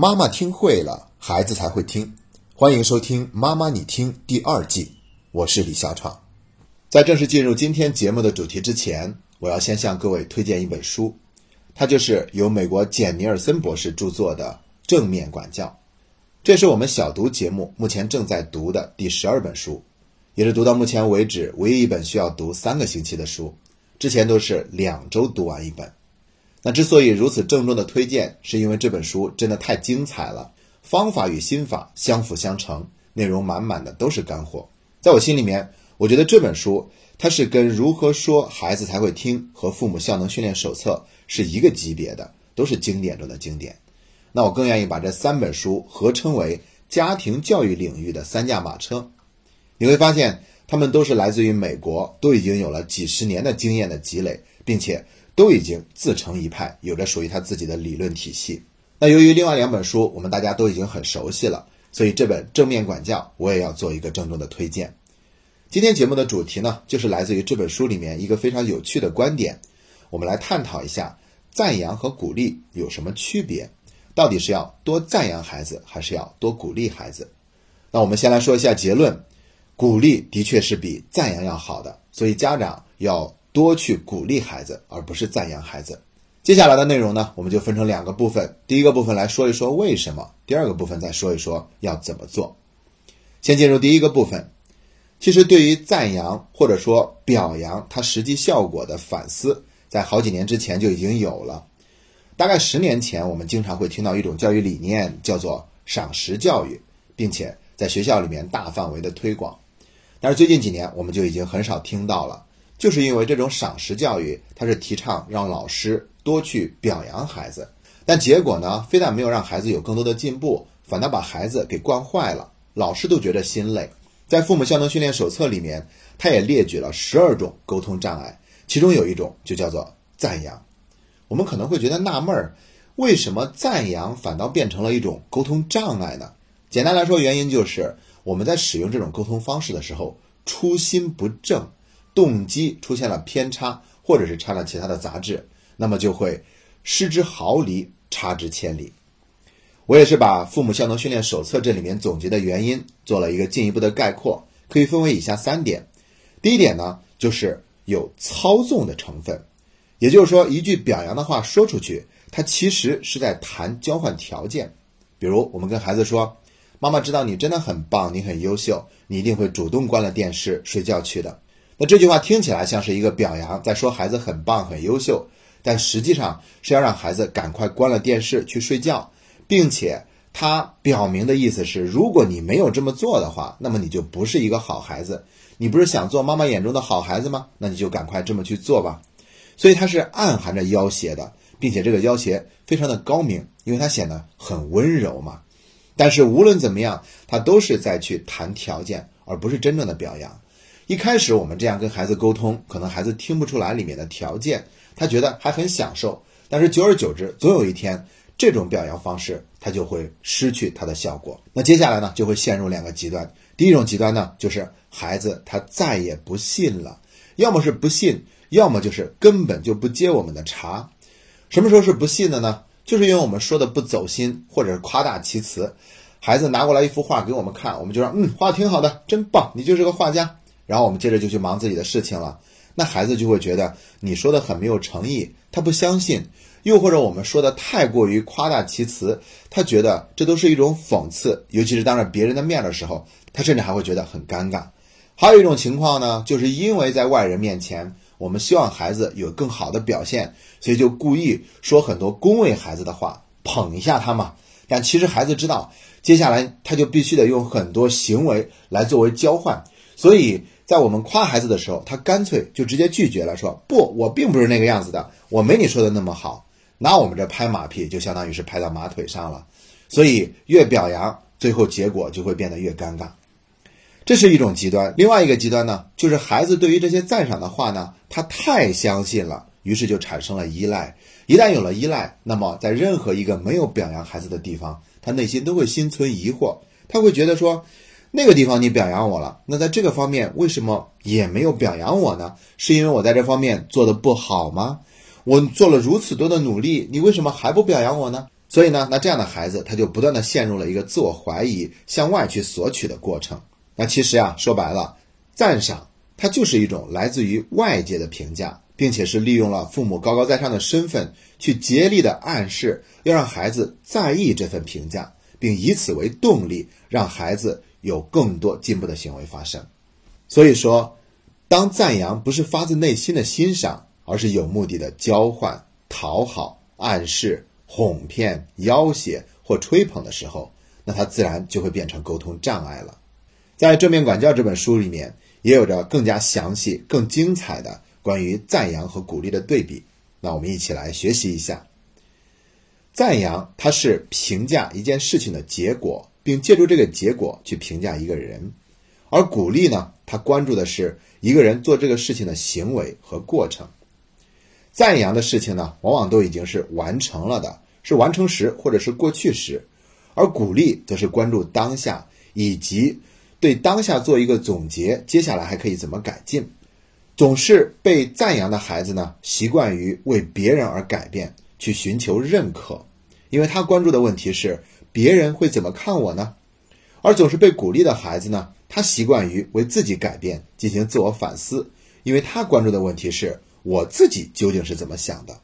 妈妈听会了，孩子才会听。欢迎收听《妈妈你听》第二季，我是李小闯。在正式进入今天节目的主题之前，我要先向各位推荐一本书，它就是由美国简尼尔森博士著作的《正面管教》。这是我们小读节目目前正在读的第十二本书，也是读到目前为止唯一一本需要读三个星期的书。之前都是两周读完一本。那之所以如此郑重的推荐，是因为这本书真的太精彩了，方法与心法相辅相成，内容满满的都是干货。在我心里面，我觉得这本书它是跟《如何说孩子才会听》和《父母效能训练手册》是一个级别的，都是经典中的经典。那我更愿意把这三本书合称为家庭教育领域的三驾马车。你会发现，他们都是来自于美国，都已经有了几十年的经验的积累，并且。都已经自成一派，有着属于他自己的理论体系。那由于另外两本书我们大家都已经很熟悉了，所以这本正面管教我也要做一个郑重的推荐。今天节目的主题呢，就是来自于这本书里面一个非常有趣的观点，我们来探讨一下赞扬和鼓励有什么区别，到底是要多赞扬孩子，还是要多鼓励孩子？那我们先来说一下结论，鼓励的确是比赞扬要好的，所以家长要。多去鼓励孩子，而不是赞扬孩子。接下来的内容呢，我们就分成两个部分。第一个部分来说一说为什么，第二个部分再说一说要怎么做。先进入第一个部分。其实对于赞扬或者说表扬它实际效果的反思，在好几年之前就已经有了。大概十年前，我们经常会听到一种教育理念，叫做赏识教育，并且在学校里面大范围的推广。但是最近几年，我们就已经很少听到了。就是因为这种赏识教育，它是提倡让老师多去表扬孩子，但结果呢，非但没有让孩子有更多的进步，反倒把孩子给惯坏了，老师都觉得心累。在《父母效能训练手册》里面，他也列举了十二种沟通障碍，其中有一种就叫做赞扬。我们可能会觉得纳闷儿，为什么赞扬反倒变成了一种沟通障碍呢？简单来说，原因就是我们在使用这种沟通方式的时候，初心不正。动机出现了偏差，或者是掺了其他的杂质，那么就会失之毫厘，差之千里。我也是把《父母效能训练手册》这里面总结的原因做了一个进一步的概括，可以分为以下三点。第一点呢，就是有操纵的成分，也就是说，一句表扬的话说出去，它其实是在谈交换条件。比如，我们跟孩子说：“妈妈知道你真的很棒，你很优秀，你一定会主动关了电视睡觉去的。”那这句话听起来像是一个表扬，在说孩子很棒、很优秀，但实际上是要让孩子赶快关了电视去睡觉，并且他表明的意思是，如果你没有这么做的话，那么你就不是一个好孩子。你不是想做妈妈眼中的好孩子吗？那你就赶快这么去做吧。所以他是暗含着要挟的，并且这个要挟非常的高明，因为他显得很温柔嘛。但是无论怎么样，他都是在去谈条件，而不是真正的表扬。一开始我们这样跟孩子沟通，可能孩子听不出来里面的条件，他觉得还很享受。但是久而久之，总有一天，这种表扬方式他就会失去它的效果。那接下来呢，就会陷入两个极端。第一种极端呢，就是孩子他再也不信了，要么是不信，要么就是根本就不接我们的茬。什么时候是不信的呢？就是因为我们说的不走心，或者是夸大其词。孩子拿过来一幅画给我们看，我们就说，嗯，画挺好的，真棒，你就是个画家。然后我们接着就去忙自己的事情了，那孩子就会觉得你说的很没有诚意，他不相信；又或者我们说的太过于夸大其词，他觉得这都是一种讽刺，尤其是当着别人的面的时候，他甚至还会觉得很尴尬。还有一种情况呢，就是因为在外人面前，我们希望孩子有更好的表现，所以就故意说很多恭维孩子的话，捧一下他嘛。但其实孩子知道，接下来他就必须得用很多行为来作为交换，所以。在我们夸孩子的时候，他干脆就直接拒绝了，说不，我并不是那个样子的，我没你说的那么好。那我们这拍马屁就相当于是拍到马腿上了，所以越表扬，最后结果就会变得越尴尬。这是一种极端。另外一个极端呢，就是孩子对于这些赞赏的话呢，他太相信了，于是就产生了依赖。一旦有了依赖，那么在任何一个没有表扬孩子的地方，他内心都会心存疑惑，他会觉得说。那个地方你表扬我了，那在这个方面为什么也没有表扬我呢？是因为我在这方面做的不好吗？我做了如此多的努力，你为什么还不表扬我呢？所以呢，那这样的孩子他就不断的陷入了一个自我怀疑、向外去索取的过程。那其实啊，说白了，赞赏它就是一种来自于外界的评价，并且是利用了父母高高在上的身份去竭力的暗示，要让孩子在意这份评价，并以此为动力，让孩子有更多进步的行为发生。所以说，当赞扬不是发自内心的欣赏，而是有目的的交换、讨好、暗示。哄骗、要挟或吹捧的时候，那他自然就会变成沟通障碍了。在《正面管教》这本书里面，也有着更加详细、更精彩的关于赞扬和鼓励的对比。那我们一起来学习一下。赞扬，它是评价一件事情的结果，并借助这个结果去评价一个人；而鼓励呢，他关注的是一个人做这个事情的行为和过程。赞扬的事情呢，往往都已经是完成了的，是完成时或者是过去时，而鼓励则是关注当下，以及对当下做一个总结，接下来还可以怎么改进。总是被赞扬的孩子呢，习惯于为别人而改变，去寻求认可，因为他关注的问题是别人会怎么看我呢？而总是被鼓励的孩子呢，他习惯于为自己改变，进行自我反思，因为他关注的问题是。我自己究竟是怎么想的？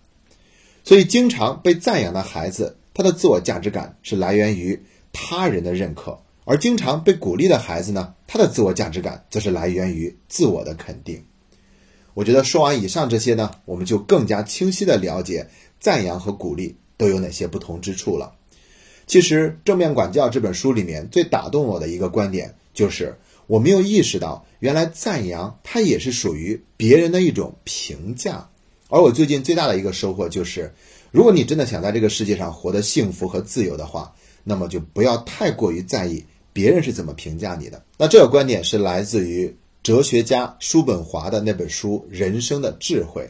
所以，经常被赞扬的孩子，他的自我价值感是来源于他人的认可；而经常被鼓励的孩子呢，他的自我价值感则是来源于自我的肯定。我觉得说完以上这些呢，我们就更加清晰的了解赞扬和鼓励都有哪些不同之处了。其实，《正面管教》这本书里面最打动我的一个观点就是。我没有意识到，原来赞扬它也是属于别人的一种评价。而我最近最大的一个收获就是，如果你真的想在这个世界上活得幸福和自由的话，那么就不要太过于在意别人是怎么评价你的。那这个观点是来自于哲学家叔本华的那本书《人生的智慧》，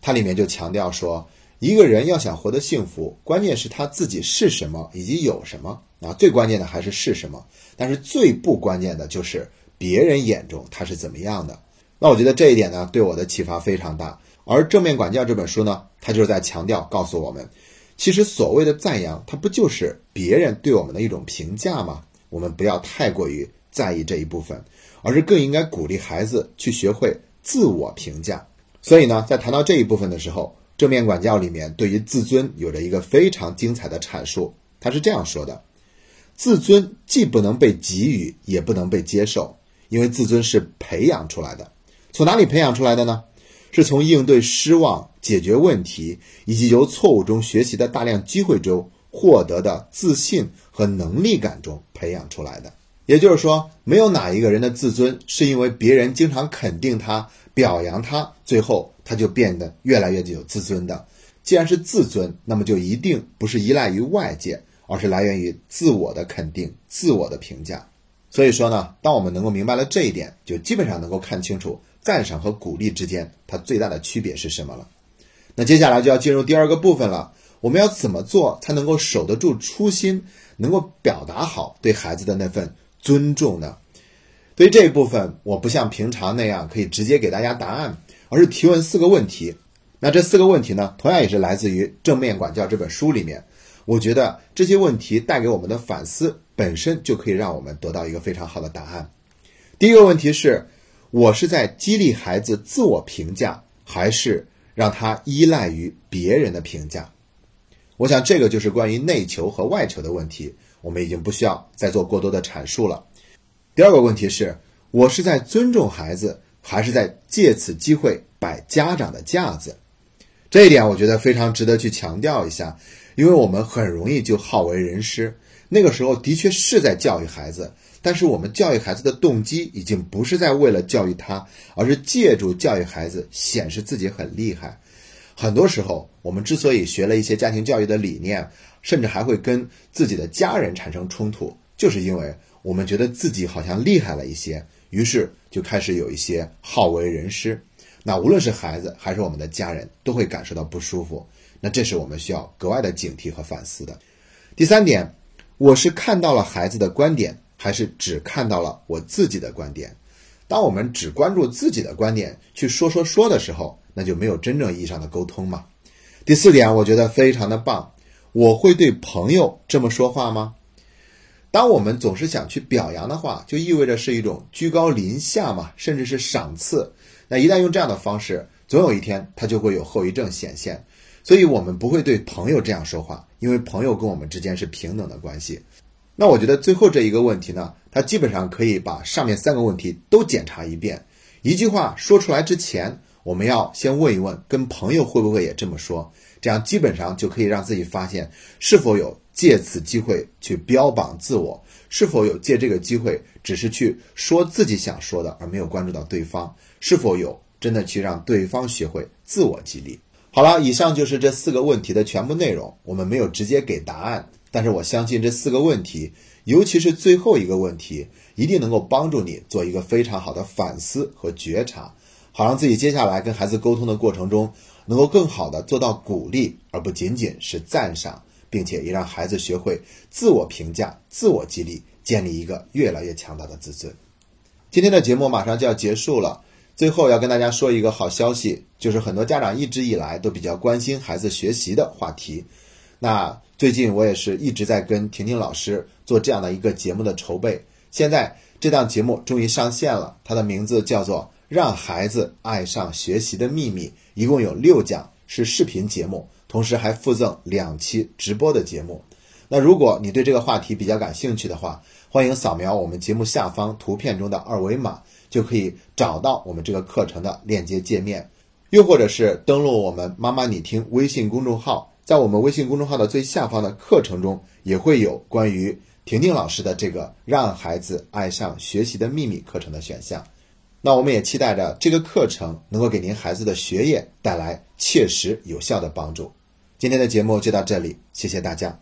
它里面就强调说，一个人要想活得幸福，关键是他自己是什么以及有什么。啊，最关键的还是是什么？但是最不关键的就是别人眼中他是怎么样的。那我觉得这一点呢，对我的启发非常大。而《正面管教》这本书呢，它就是在强调告诉我们，其实所谓的赞扬，它不就是别人对我们的一种评价吗？我们不要太过于在意这一部分，而是更应该鼓励孩子去学会自我评价。所以呢，在谈到这一部分的时候，《正面管教》里面对于自尊有着一个非常精彩的阐述。他是这样说的。自尊既不能被给予，也不能被接受，因为自尊是培养出来的。从哪里培养出来的呢？是从应对失望、解决问题以及由错误中学习的大量机会中获得的自信和能力感中培养出来的。也就是说，没有哪一个人的自尊是因为别人经常肯定他、表扬他，最后他就变得越来越具有自尊的。既然是自尊，那么就一定不是依赖于外界。而是来源于自我的肯定、自我的评价。所以说呢，当我们能够明白了这一点，就基本上能够看清楚赞赏和鼓励之间它最大的区别是什么了。那接下来就要进入第二个部分了。我们要怎么做才能够守得住初心，能够表达好对孩子的那份尊重呢？所以这一部分，我不像平常那样可以直接给大家答案，而是提问四个问题。那这四个问题呢，同样也是来自于《正面管教》这本书里面。我觉得这些问题带给我们的反思本身就可以让我们得到一个非常好的答案。第一个问题是：我是在激励孩子自我评价，还是让他依赖于别人的评价？我想这个就是关于内求和外求的问题，我们已经不需要再做过多的阐述了。第二个问题是：我是在尊重孩子，还是在借此机会摆家长的架子？这一点我觉得非常值得去强调一下。因为我们很容易就好为人师，那个时候的确是在教育孩子，但是我们教育孩子的动机已经不是在为了教育他，而是借助教育孩子显示自己很厉害。很多时候，我们之所以学了一些家庭教育的理念，甚至还会跟自己的家人产生冲突，就是因为我们觉得自己好像厉害了一些，于是就开始有一些好为人师。那无论是孩子还是我们的家人，都会感受到不舒服。那这是我们需要格外的警惕和反思的。第三点，我是看到了孩子的观点，还是只看到了我自己的观点？当我们只关注自己的观点去说说说的时候，那就没有真正意义上的沟通嘛。第四点，我觉得非常的棒。我会对朋友这么说话吗？当我们总是想去表扬的话，就意味着是一种居高临下嘛，甚至是赏赐。那一旦用这样的方式，总有一天它就会有后遗症显现。所以我们不会对朋友这样说话，因为朋友跟我们之间是平等的关系。那我觉得最后这一个问题呢，它基本上可以把上面三个问题都检查一遍。一句话说出来之前，我们要先问一问，跟朋友会不会也这么说？这样基本上就可以让自己发现是否有。借此机会去标榜自我，是否有借这个机会只是去说自己想说的，而没有关注到对方？是否有真的去让对方学会自我激励？好了，以上就是这四个问题的全部内容。我们没有直接给答案，但是我相信这四个问题，尤其是最后一个问题，一定能够帮助你做一个非常好的反思和觉察，好让自己接下来跟孩子沟通的过程中，能够更好的做到鼓励，而不仅仅是赞赏。并且也让孩子学会自我评价、自我激励，建立一个越来越强大的自尊。今天的节目马上就要结束了，最后要跟大家说一个好消息，就是很多家长一直以来都比较关心孩子学习的话题。那最近我也是一直在跟婷婷老师做这样的一个节目的筹备。现在这档节目终于上线了，它的名字叫做《让孩子爱上学习的秘密》，一共有六讲，是视频节目。同时还附赠两期直播的节目。那如果你对这个话题比较感兴趣的话，欢迎扫描我们节目下方图片中的二维码，就可以找到我们这个课程的链接界面。又或者是登录我们“妈妈你听”微信公众号，在我们微信公众号的最下方的课程中，也会有关于婷婷老师的这个“让孩子爱上学习的秘密”课程的选项。那我们也期待着这个课程能够给您孩子的学业带来切实有效的帮助。今天的节目就到这里，谢谢大家。